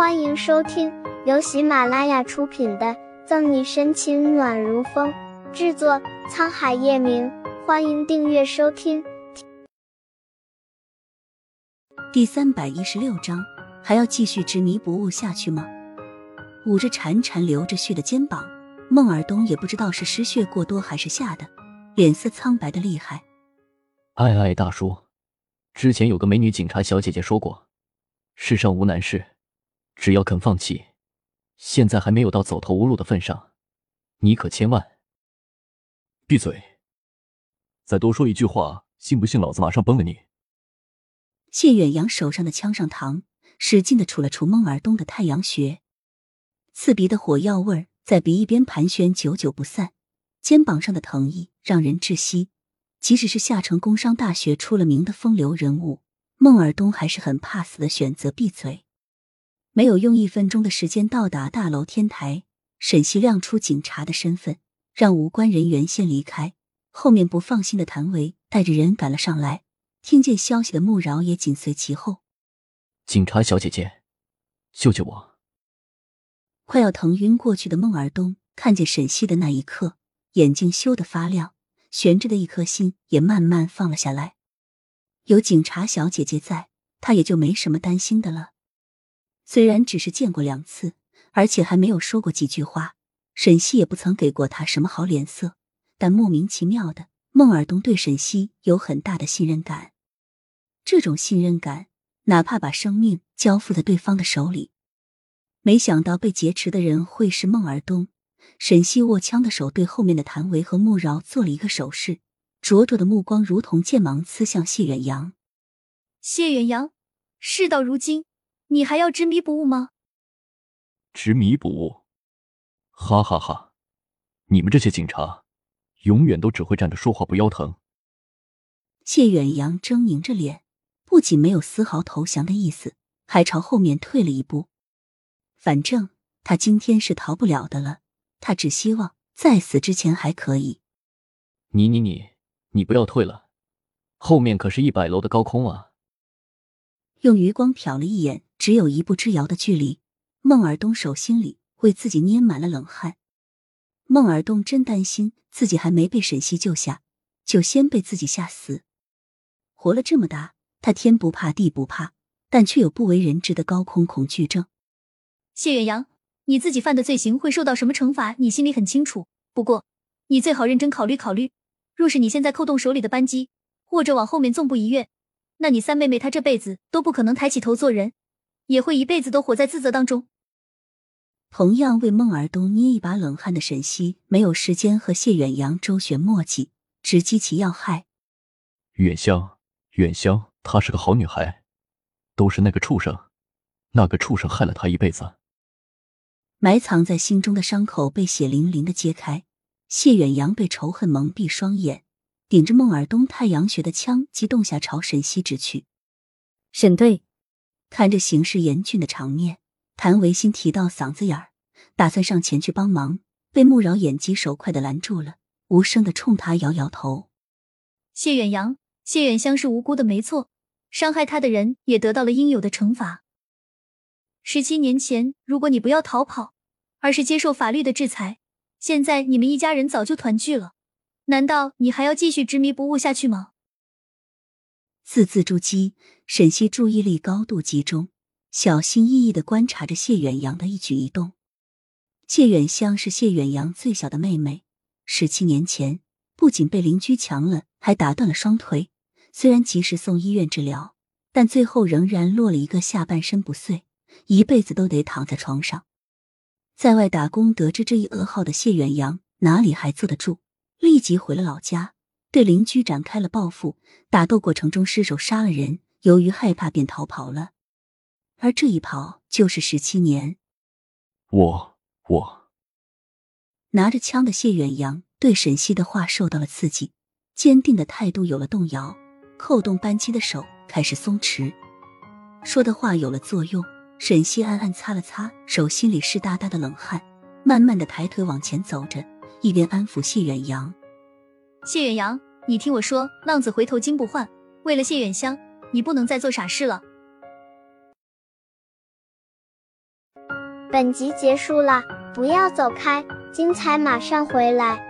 欢迎收听由喜马拉雅出品的《赠你深情暖如风》，制作沧海夜明。欢迎订阅收听。第三百一十六章，还要继续执迷不悟下去吗？捂着潺潺流着血的肩膀，孟尔东也不知道是失血过多还是吓的，脸色苍白的厉害。哎哎，大叔，之前有个美女警察小姐姐说过，世上无难事。只要肯放弃，现在还没有到走投无路的份上，你可千万闭嘴！再多说一句话，信不信老子马上崩了你！谢远扬手上的枪上膛使劲的杵了杵孟尔东的太阳穴，刺鼻的火药味在鼻翼边盘旋，久久不散。肩膀上的疼意让人窒息。即使是下城工商大学出了名的风流人物，孟尔东还是很怕死的，选择闭嘴。没有用一分钟的时间到达大楼天台，沈西亮出警察的身份，让无关人员先离开。后面不放心的谭维带着人赶了上来，听见消息的穆饶也紧随其后。警察小姐姐，救救我！快要疼晕过去的孟尔东看见沈西的那一刻，眼睛羞得发亮，悬着的一颗心也慢慢放了下来。有警察小姐姐在，他也就没什么担心的了。虽然只是见过两次，而且还没有说过几句话，沈西也不曾给过他什么好脸色，但莫名其妙的，孟尔东对沈西有很大的信任感。这种信任感，哪怕把生命交付在对方的手里，没想到被劫持的人会是孟尔东。沈西握枪的手对后面的谭维和穆饶做了一个手势，灼灼的目光如同剑芒刺向谢远阳。谢远阳，事到如今。你还要执迷不悟吗？执迷不悟，哈哈哈！你们这些警察，永远都只会站着说话不腰疼。谢远扬狰狞着脸，不仅没有丝毫投降的意思，还朝后面退了一步。反正他今天是逃不了的了，他只希望在死之前还可以。你你你，你不要退了，后面可是一百楼的高空啊！用余光瞟了一眼。只有一步之遥的距离，孟尔东手心里为自己捏满了冷汗。孟尔东真担心自己还没被沈西救下，就先被自己吓死。活了这么大，他天不怕地不怕，但却有不为人知的高空恐惧症。谢远扬，你自己犯的罪行会受到什么惩罚，你心里很清楚。不过，你最好认真考虑考虑。若是你现在扣动手里的扳机，或者往后面纵步一跃，那你三妹妹她这辈子都不可能抬起头做人。也会一辈子都活在自责当中。同样为孟尔东捏一把冷汗的沈西，没有时间和谢远扬周旋墨迹，直击其要害。远香，远香，她是个好女孩，都是那个畜生，那个畜生害了她一辈子。埋藏在心中的伤口被血淋淋的揭开，谢远阳被仇恨蒙蔽双眼，顶着孟尔东太阳穴的枪激动下朝沈西直去。沈队。看着形势严峻的场面，谭维新提到嗓子眼儿，打算上前去帮忙，被穆饶眼疾手快的拦住了，无声的冲他摇摇头。谢远扬、谢远香是无辜的，没错，伤害他的人也得到了应有的惩罚。十七年前，如果你不要逃跑，而是接受法律的制裁，现在你们一家人早就团聚了。难道你还要继续执迷不悟下去吗？字字珠玑，沈西注意力高度集中，小心翼翼的观察着谢远扬的一举一动。谢远香是谢远扬最小的妹妹，十七年前不仅被邻居强了，还打断了双腿。虽然及时送医院治疗，但最后仍然落了一个下半身不遂，一辈子都得躺在床上。在外打工得知这一噩耗的谢远扬哪里还坐得住，立即回了老家。对邻居展开了报复，打斗过程中失手杀了人，由于害怕便逃跑了，而这一跑就是十七年。我我拿着枪的谢远扬对沈西的话受到了刺激，坚定的态度有了动摇，扣动扳机的手开始松弛，说的话有了作用。沈西暗暗擦了擦手心里湿哒哒的冷汗，慢慢的抬腿往前走着，一边安抚谢远阳。谢远扬，你听我说，浪子回头金不换。为了谢远香，你不能再做傻事了。本集结束了，不要走开，精彩马上回来。